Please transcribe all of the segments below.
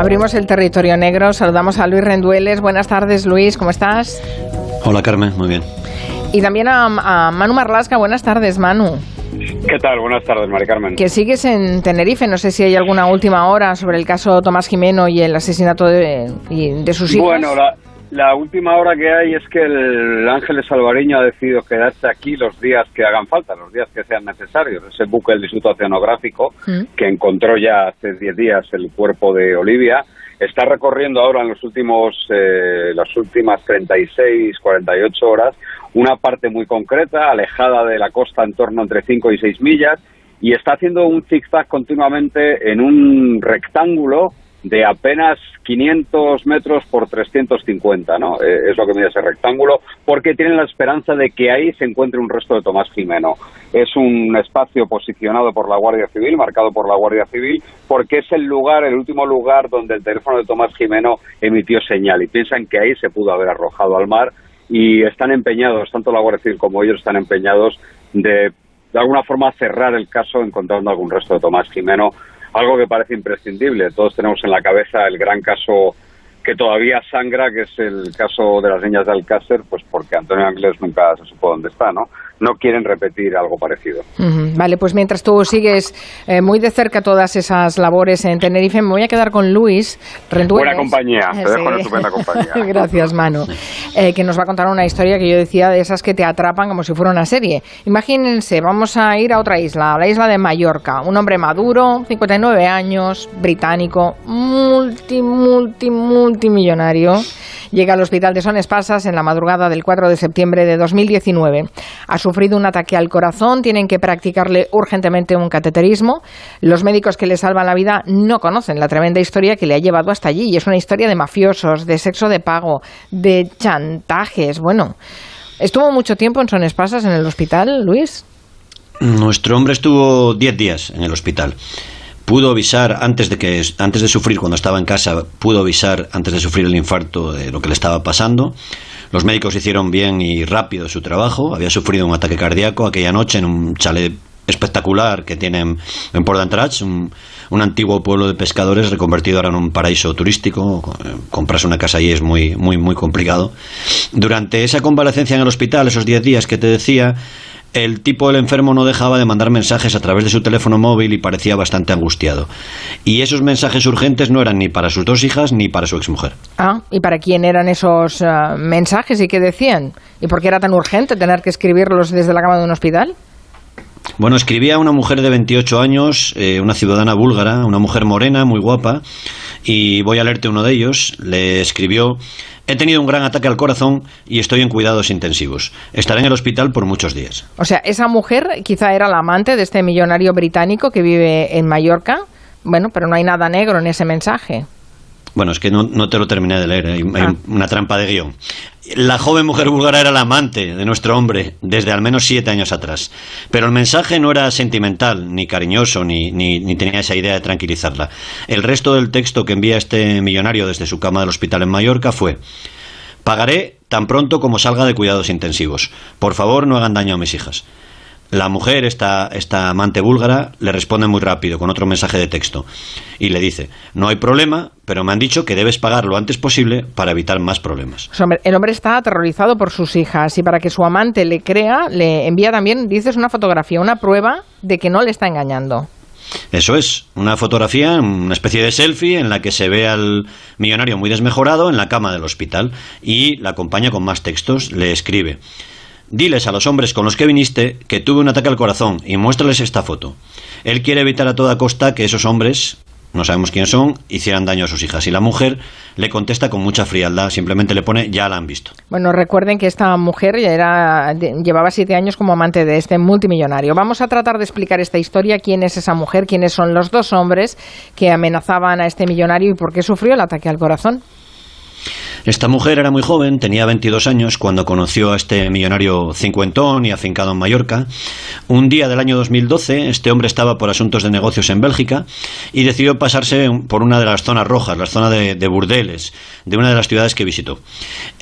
Abrimos el territorio negro, saludamos a Luis Rendueles. Buenas tardes, Luis, ¿cómo estás? Hola, Carmen, muy bien. Y también a, a Manu Marlasca. Buenas tardes, Manu. ¿Qué tal? Buenas tardes, Mari Carmen. Que sigues en Tenerife. No sé si hay alguna última hora sobre el caso Tomás Jimeno y el asesinato de, de sus hijos. Bueno, la, la, última hora que hay es que el Ángeles Alvareño ha decidido quedarse aquí los días que hagan falta, los días que sean necesarios. Ese buque del Instituto Oceanográfico, mm. que encontró ya hace 10 días el cuerpo de Olivia, está recorriendo ahora en los últimos, eh, las últimas 36, 48 horas una parte muy concreta, alejada de la costa en torno entre 5 y 6 millas, y está haciendo un zigzag continuamente en un rectángulo de apenas 500 metros por 350, ¿no? Eh, es lo que mide ese rectángulo, porque tienen la esperanza de que ahí se encuentre un resto de Tomás Jimeno. Es un espacio posicionado por la Guardia Civil, marcado por la Guardia Civil, porque es el lugar, el último lugar donde el teléfono de Tomás Jimeno emitió señal y piensan que ahí se pudo haber arrojado al mar y están empeñados, tanto la Guardia Civil como ellos están empeñados de de alguna forma cerrar el caso encontrando algún resto de Tomás Jimeno algo que parece imprescindible. Todos tenemos en la cabeza el gran caso que todavía sangra, que es el caso de las niñas de Alcácer, pues porque Antonio Ángeles nunca se supo dónde está, ¿no? no quieren repetir algo parecido. Vale, pues mientras tú sigues eh, muy de cerca todas esas labores en Tenerife, me voy a quedar con Luis Rendueles. Buena compañía, te dejo en estupenda compañía. Gracias, Manu. Eh, que nos va a contar una historia que yo decía de esas que te atrapan como si fuera una serie. Imagínense, vamos a ir a otra isla, a la isla de Mallorca. Un hombre maduro, 59 años, británico, multi, multi, multimillonario llega al hospital de Son Espasas en la madrugada del 4 de septiembre de 2019. Ha sufrido un ataque al corazón, tienen que practicarle urgentemente un cateterismo. Los médicos que le salvan la vida no conocen la tremenda historia que le ha llevado hasta allí. Y es una historia de mafiosos, de sexo de pago, de chantajes. Bueno, ¿estuvo mucho tiempo en Son Espasas en el hospital, Luis? Nuestro hombre estuvo 10 días en el hospital pudo avisar antes de que antes de sufrir cuando estaba en casa pudo avisar antes de sufrir el infarto de lo que le estaba pasando los médicos hicieron bien y rápido su trabajo había sufrido un ataque cardíaco aquella noche en un chalet espectacular que tienen en Port d'Entrats, un, un, antiguo pueblo de pescadores reconvertido ahora en un paraíso turístico. Comprarse una casa allí es muy, muy, muy complicado. Durante esa convalecencia en el hospital, esos 10 días que te decía, el tipo del enfermo no dejaba de mandar mensajes a través de su teléfono móvil y parecía bastante angustiado. Y esos mensajes urgentes no eran ni para sus dos hijas ni para su exmujer. Ah, ¿y para quién eran esos eh, mensajes y qué decían? ¿Y por qué era tan urgente tener que escribirlos desde la cama de un hospital? Bueno, escribía una mujer de 28 años, eh, una ciudadana búlgara, una mujer morena, muy guapa, y voy a leerte uno de ellos. Le escribió He tenido un gran ataque al corazón y estoy en cuidados intensivos. Estaré en el hospital por muchos días. O sea, esa mujer quizá era la amante de este millonario británico que vive en Mallorca. Bueno, pero no hay nada negro en ese mensaje. Bueno, es que no, te lo terminé de leer, hay, ah. una trampa de guion. La joven mujer búlgara era la amante de nuestro hombre desde al menos siete años atrás. Pero el mensaje no era sentimental, ni cariñoso, ni, ni, tenía esa idea de tranquilizarla. El resto del texto que envía este millonario desde su cama del hospital en Mallorca fue Pagaré tan pronto como salga de cuidados intensivos. Por favor, no hagan daño a mis hijas. La mujer, esta, esta amante búlgara, le responde muy rápido con otro mensaje de texto y le dice, no hay problema, pero me han dicho que debes pagar lo antes posible para evitar más problemas. El hombre está aterrorizado por sus hijas y para que su amante le crea, le envía también, dices, una fotografía, una prueba de que no le está engañando. Eso es, una fotografía, una especie de selfie en la que se ve al millonario muy desmejorado en la cama del hospital y la acompaña con más textos, le escribe. Diles a los hombres con los que viniste que tuve un ataque al corazón y muéstrales esta foto. Él quiere evitar a toda costa que esos hombres, no sabemos quiénes son, hicieran daño a sus hijas. Y la mujer le contesta con mucha frialdad, simplemente le pone ya la han visto. Bueno, recuerden que esta mujer ya era, llevaba siete años como amante de este multimillonario. Vamos a tratar de explicar esta historia, quién es esa mujer, quiénes son los dos hombres que amenazaban a este millonario y por qué sufrió el ataque al corazón. Esta mujer era muy joven, tenía 22 años cuando conoció a este millonario cincuentón y afincado en Mallorca. Un día del año 2012, este hombre estaba por asuntos de negocios en Bélgica y decidió pasarse por una de las zonas rojas, la zona de, Burdeles, de una de las ciudades que visitó.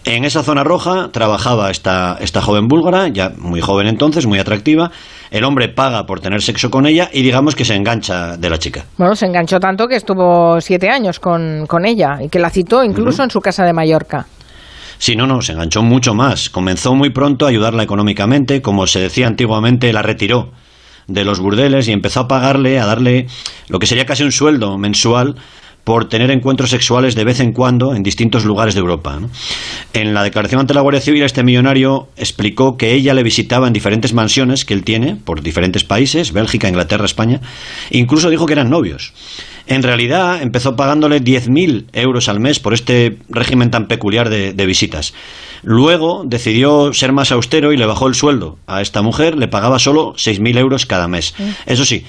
En esa zona roja trabajaba esta, esta joven búlgara, ya muy joven entonces, muy atractiva, El hombre paga por tener sexo con ella y digamos que se engancha de la chica. Bueno, se enganchó tanto que estuvo siete años con, ella y que la citó incluso en su casa de Mallorca. Sí, no, no, se enganchó mucho más. Comenzó muy pronto a ayudarla económicamente, como se decía antiguamente, la retiró de los burdeles y empezó a pagarle, a darle lo que sería casi un sueldo mensual por tener encuentros sexuales de vez en cuando en distintos lugares de Europa. En la declaración ante la Guardia Civil, este millonario explicó que ella le visitaba en diferentes mansiones que él tiene por diferentes países, Bélgica, Inglaterra, España. Incluso dijo que eran novios. En realidad empezó pagándole 10.000 euros al mes por este régimen tan peculiar de, de, visitas. Luego decidió ser más austero y le bajó el sueldo. A esta mujer le pagaba solo 6.000 euros cada mes. Eso sí,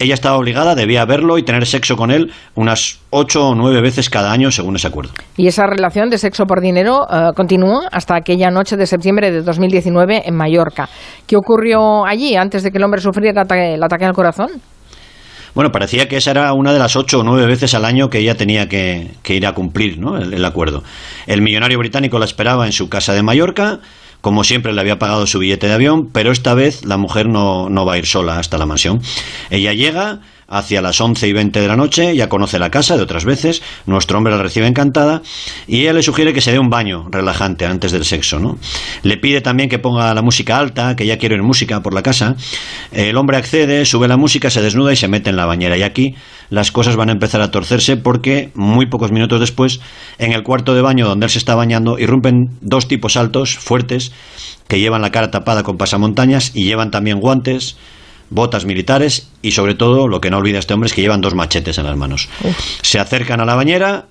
ella estaba obligada, debía verlo y tener sexo con él unas ocho o nueve veces cada año según ese acuerdo. Y esa relación de sexo por dinero uh, continuó hasta aquella noche de septiembre de 2019 en Mallorca. ¿Qué ocurrió allí antes de que el hombre sufriera el ataque al corazón? Bueno, parecía que esa era una de las ocho o nueve veces al año que ella tenía que, ir a cumplir ¿no? el, el acuerdo. El millonario británico la esperaba en su casa de Mallorca como siempre le había pagado su billete de avión, pero esta vez la mujer no, no va a ir sola hasta la mansión. Ella llega, hacia las once y veinte de la noche, ya conoce la casa de otras veces, nuestro hombre la recibe encantada y ella le sugiere que se dé un baño relajante antes del sexo, ¿no? Le pide también que ponga la música alta, que ya quiere oír música por la casa. El hombre accede, sube la música, se desnuda y se mete en la bañera y aquí las cosas van a empezar a torcerse porque muy pocos minutos después, en el cuarto de baño donde él se está bañando, irrumpen dos tipos altos, fuertes, que llevan la cara tapada con pasamontañas y llevan también guantes, botas militares y sobre todo lo que no olvida este hombre es que llevan dos machetes en las manos. Se acercan a la bañera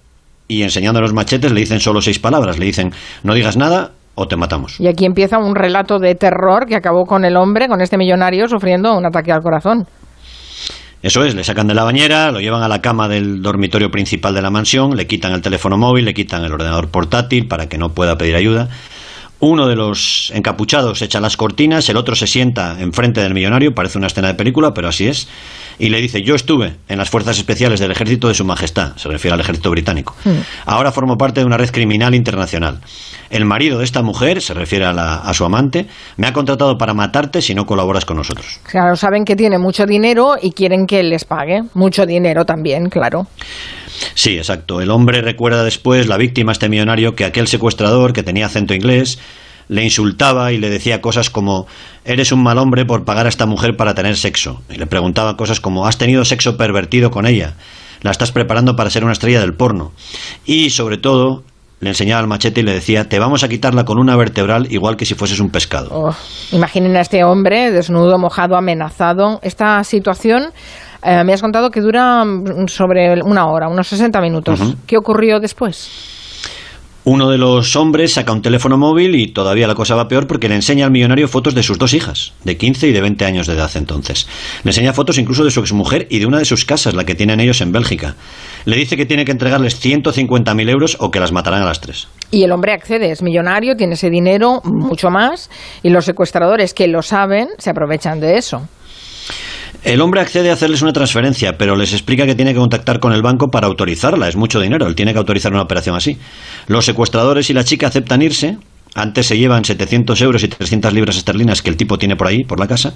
y enseñando los machetes le dicen solo seis palabras, le dicen no digas nada o te matamos. Y aquí empieza un relato de terror que acabó con el hombre, con este millonario sufriendo un ataque al corazón. Eso es, le sacan de la bañera, lo llevan a la cama del dormitorio principal de la mansión, le quitan el teléfono móvil, le quitan el ordenador portátil para que no pueda pedir ayuda uno de los encapuchados echa las cortinas, el otro se sienta enfrente del millonario, parece una escena de película, pero así es, y le dice, yo estuve en las fuerzas especiales del ejército de Su Majestad, se refiere al ejército británico. Hmm. Ahora formo parte de una red criminal internacional. El marido de esta mujer, se refiere a, a su amante, me ha contratado para matarte si no colaboras con nosotros. Claro, saben que tiene mucho dinero y quieren que les pague. Mucho dinero también, claro. Sí, exacto. El hombre recuerda después, la víctima, este millonario, que aquel secuestrador que tenía acento inglés le insultaba y le decía cosas como eres un mal hombre por pagar a esta mujer para tener sexo. Y le preguntaba cosas como has tenido sexo pervertido con ella, la estás preparando para ser una estrella del porno. Y sobre todo le enseñaba el machete y le decía te vamos a quitarla con una vertebral igual que si fueses un pescado. Oh, imaginen a este hombre desnudo, mojado, amenazado. Esta situación eh, me has contado que dura mm, sobre una hora, unos 60 minutos. ¿Qué ocurrió después? Uno de los hombres saca un teléfono móvil y todavía la cosa va peor porque le enseña al millonario fotos de sus dos hijas, de 15 y de 20 años de edad entonces. Le enseña fotos incluso de su exmujer y de una de sus casas, la que tienen ellos en Bélgica. Le dice que tiene que entregarles 150.000 euros o que las matarán a las tres. Y el hombre accede, es millonario, tiene ese dinero, mucho más, y los secuestradores que lo saben se aprovechan de eso. El hombre accede a hacerles una transferencia, pero les explica que tiene que contactar con el banco para autorizarla. Es mucho dinero, él tiene que autorizar una operación así. Los secuestradores y la chica aceptan irse, antes se llevan 700 euros y 300 libras esterlinas que el tipo tiene por ahí, por la casa,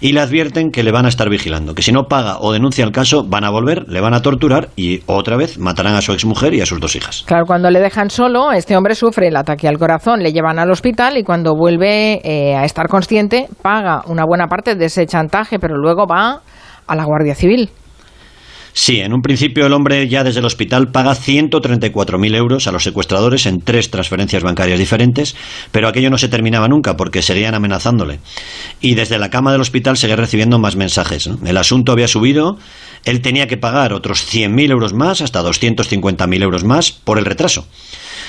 y le advierten que le van a estar vigilando, que si no paga o denuncia el caso, van a volver, le van a torturar y otra vez matarán a su exmujer y a sus dos hijas. Claro, cuando le dejan solo, este hombre sufre el ataque al corazón, le llevan al hospital y cuando vuelve eh, a estar consciente, paga una buena parte de ese chantaje, pero luego va a la Guardia Civil. Sí, en un principio el hombre ya desde el hospital paga 134.000 euros a los secuestradores en tres transferencias bancarias diferentes, pero aquello no se terminaba nunca porque seguían amenazándole. Y desde la cama del hospital seguía recibiendo más mensajes. El asunto había subido, él tenía que pagar otros 100.000 euros más, hasta 250.000 euros más, por el retraso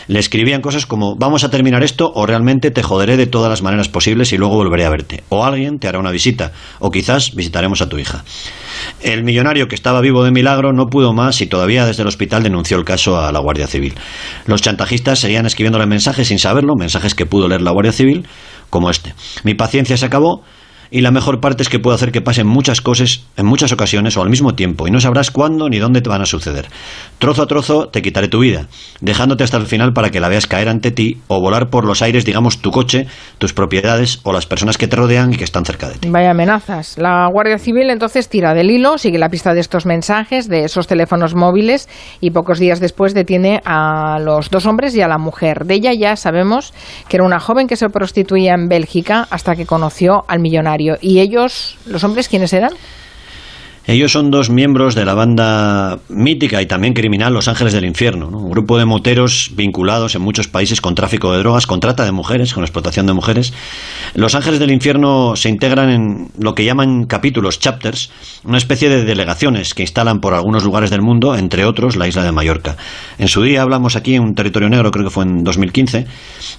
le escribían cosas como vamos a terminar esto o realmente te joderé de todas las maneras posibles y luego volveré a verte. O alguien te hará una visita o quizás visitaremos a tu hija. El millonario que estaba vivo de milagro no pudo más y todavía desde el hospital denunció el caso a la Guardia Civil. Los chantajistas seguían escribiéndole mensajes sin saberlo, mensajes que pudo leer la Guardia Civil, como este. Mi paciencia se acabó y la mejor parte es que puede hacer que pasen muchas cosas en muchas ocasiones o al mismo tiempo y no sabrás cuándo ni dónde te van a suceder. Trozo a trozo te quitaré tu vida, dejándote hasta el final para que la veas caer ante ti o volar por los aires, digamos, tu coche, tus propiedades o las personas que te rodean y que están cerca de ti. Vaya amenazas. La Guardia Civil entonces tira del hilo, sigue la pista de estos mensajes, de esos teléfonos móviles y pocos días después detiene a los dos hombres y a la mujer. De ella ya sabemos que era una joven que se prostituía en Bélgica hasta que conoció al millonario. ¿Y ellos, los hombres, quiénes eran? Ellos son dos miembros de la banda mítica y también criminal Los Ángeles del Infierno, un grupo de moteros vinculados en muchos países con tráfico de drogas, con trata de mujeres, con explotación de mujeres. Los Ángeles del Infierno se integran en lo que llaman capítulos, chapters, una especie de delegaciones que instalan por algunos lugares del mundo, entre otros la isla de Mallorca. En su día hablamos aquí en un territorio negro, creo que fue en 2015,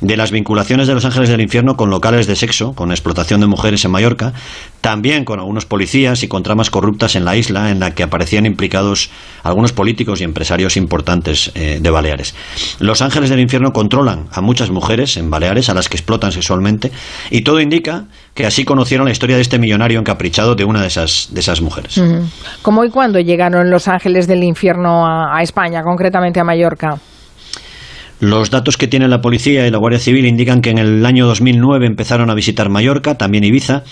de las vinculaciones de Los Ángeles del Infierno con locales de sexo, con explotación de mujeres en Mallorca, también con algunos policías y con tramas corruptas en la isla en la que aparecían implicados algunos políticos y empresarios importantes eh, de Baleares. Los ángeles del infierno controlan a muchas mujeres en Baleares a las que explotan sexualmente y todo indica que así conocieron la historia de este millonario encaprichado de una de esas, de esas mujeres. ¿Cómo y cuándo llegaron los ángeles del infierno a España, concretamente a Mallorca? Los datos que tiene la policía y la Guardia Civil indican que en el año 2009 empezaron a visitar Mallorca, también Ibiza,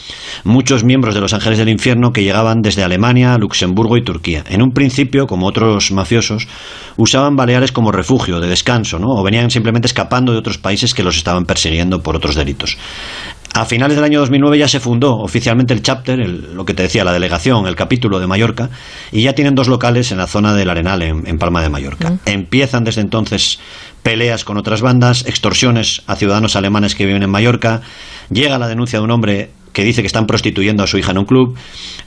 muchos miembros de los Ángeles del Infierno que llegaban desde Alemania, Luxemburgo y Turquía. En un principio, como otros mafiosos, usaban Baleares como refugio, de descanso, ¿no? o venían simplemente escapando de otros países que los estaban persiguiendo por otros delitos. A finales del año 2009 ya se fundó oficialmente el chapter, lo que te decía, la delegación, el capítulo de Mallorca, y ya tienen dos locales en la zona del Arenal, en, Palma de Mallorca. Mm. Empiezan desde entonces peleas con otras bandas, extorsiones a ciudadanos alemanes que viven en Mallorca, llega la denuncia de un hombre que dice que están prostituyendo a su hija en un club,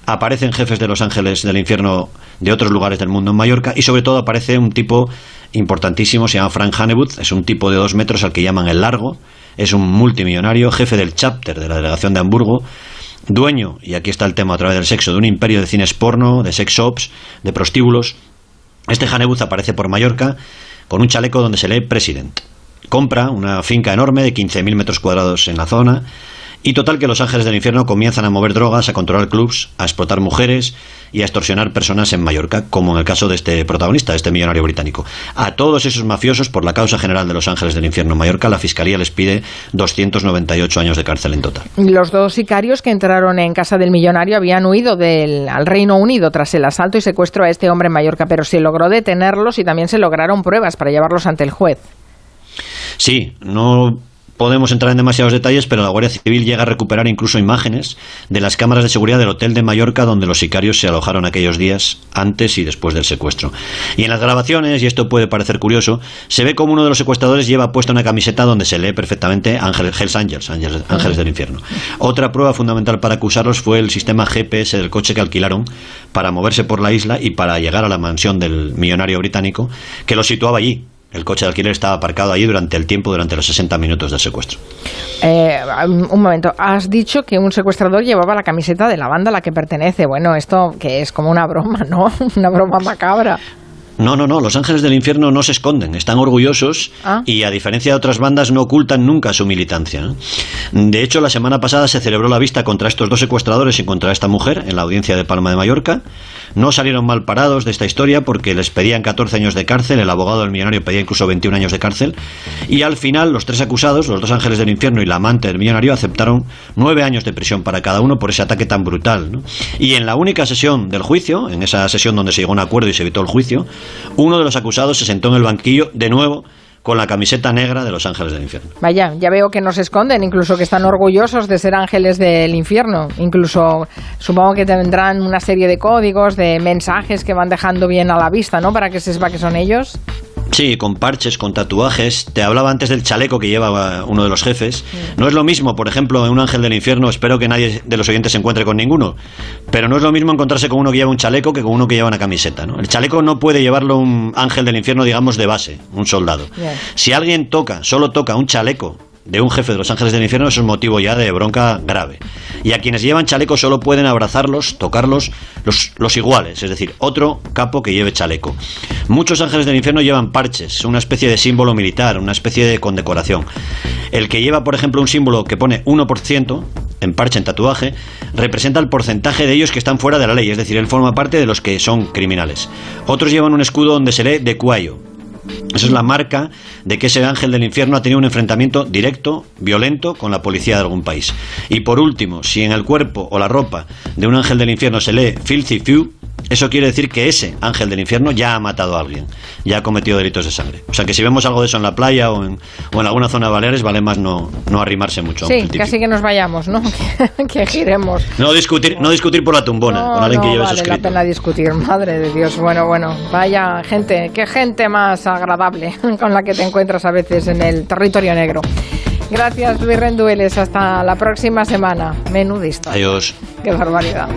aparecen jefes de Los Ángeles del infierno de otros lugares del mundo en Mallorca y sobre todo aparece un tipo importantísimo, se llama Frank Hannebuth, es un tipo de dos metros al que llaman el largo, es un multimillonario, jefe del chapter de la delegación de Hamburgo, dueño, y aquí está el tema a través del sexo, de un imperio de cines porno, de sex shops, de prostíbulos. Este Hannebuth aparece por Mallorca con un chaleco donde se lee President. Compra una finca enorme de 15.000 metros cuadrados en la zona y total que los ángeles del infierno comienzan a mover drogas, a controlar clubs, a explotar mujeres y a extorsionar personas en Mallorca, como en el caso de este protagonista, de este millonario británico. A todos esos mafiosos, por la causa general de los ángeles del infierno en Mallorca, la fiscalía les pide 298 años de cárcel en total. Los dos sicarios que entraron en casa del millonario habían huido del, al Reino Unido tras el asalto y secuestro a este hombre en Mallorca, pero se logró detenerlos y también se lograron pruebas para llevarlos ante el juez. Sí, no podemos entrar en demasiados detalles, pero la Guardia Civil llega a recuperar incluso imágenes de las cámaras de seguridad del hotel de Mallorca donde los sicarios se alojaron aquellos días antes y después del secuestro. Y en las grabaciones, y esto puede parecer curioso, se ve como uno de los secuestradores lleva puesta una camiseta donde se lee perfectamente Ángeles, Hells Angels, Ángeles del Infierno. Otra prueba fundamental para acusarlos fue el sistema GPS del coche que alquilaron para moverse por la isla y para llegar a la mansión del millonario británico que lo situaba allí, el coche de alquiler estaba aparcado allí durante el tiempo, durante los 60 minutos del secuestro. Eh, un momento, has dicho que un secuestrador llevaba la camiseta de la banda a la que pertenece. Bueno, esto que es como una broma, ¿no? Una broma macabra. No, no, no, los ángeles del infierno no se esconden, están orgullosos ah. y a diferencia de otras bandas no ocultan nunca su militancia. De hecho, la semana pasada se celebró la vista contra estos dos secuestradores y contra esta mujer en la audiencia de Palma de Mallorca. No salieron mal parados de esta historia porque les pedían 14 años de cárcel, el abogado del millonario pedía incluso 21 años de cárcel y al final los tres acusados, los dos ángeles del infierno y la amante del millonario, aceptaron nueve años de prisión para cada uno por ese ataque tan brutal. Y en la única sesión del juicio, en esa sesión donde se llegó a un acuerdo y se evitó el juicio, uno de los acusados se sentó en el banquillo de nuevo con la camiseta negra de los ángeles del infierno. Vaya, ya veo que no se esconden, incluso que están orgullosos de ser ángeles del infierno. Incluso supongo que tendrán una serie de códigos, de mensajes que van dejando bien a la vista, ¿no? Para que se sepa que son ellos. Sí, con parches, con tatuajes. Te hablaba antes del chaleco que lleva uno de los jefes. No es lo mismo, por ejemplo, en un ángel del infierno, espero que nadie de los oyentes se encuentre con ninguno, pero no es lo mismo encontrarse con uno que lleva un chaleco que con uno que lleva una camiseta. ¿no? El chaleco no puede llevarlo un ángel del infierno, digamos, de base, un soldado. Si alguien toca, solo toca un chaleco de un jefe de los ángeles del infierno, es motivo ya de bronca grave. Y a quienes llevan chaleco solo pueden abrazarlos, tocarlos los, los iguales, es decir, otro capo que lleve chaleco. Muchos ángeles del infierno llevan parches, una especie de símbolo militar, una especie de condecoración. El que lleva, por ejemplo, un símbolo que pone 1% en parche, en tatuaje, representa el porcentaje de ellos que están fuera de la ley, es decir, él forma parte de los que son criminales. Otros llevan un escudo donde se lee de cuello, esa es la marca de que ese ángel del infierno ha tenido un enfrentamiento directo, violento, con la policía de algún país. Y por último, si en el cuerpo o la ropa de un ángel del infierno se lee filthy few, eso quiere decir que ese ángel del infierno ya ha matado a alguien, ya ha cometido delitos de sangre. O sea que si vemos algo de eso en la playa o en, o en alguna zona de Baleares, vale más no, no arrimarse mucho. Sí, casi que nos vayamos, ¿no? que, giremos. No discutir, no discutir por la tumbona con alguien que lleve vale eso la pena discutir, madre de Dios. Bueno, bueno, vaya gente, qué gente más agradable con la que te encuentras a veces en el territorio negro. Gracias, Luis Rendueles. Hasta la próxima semana. Menudista. Adiós. Qué barbaridad.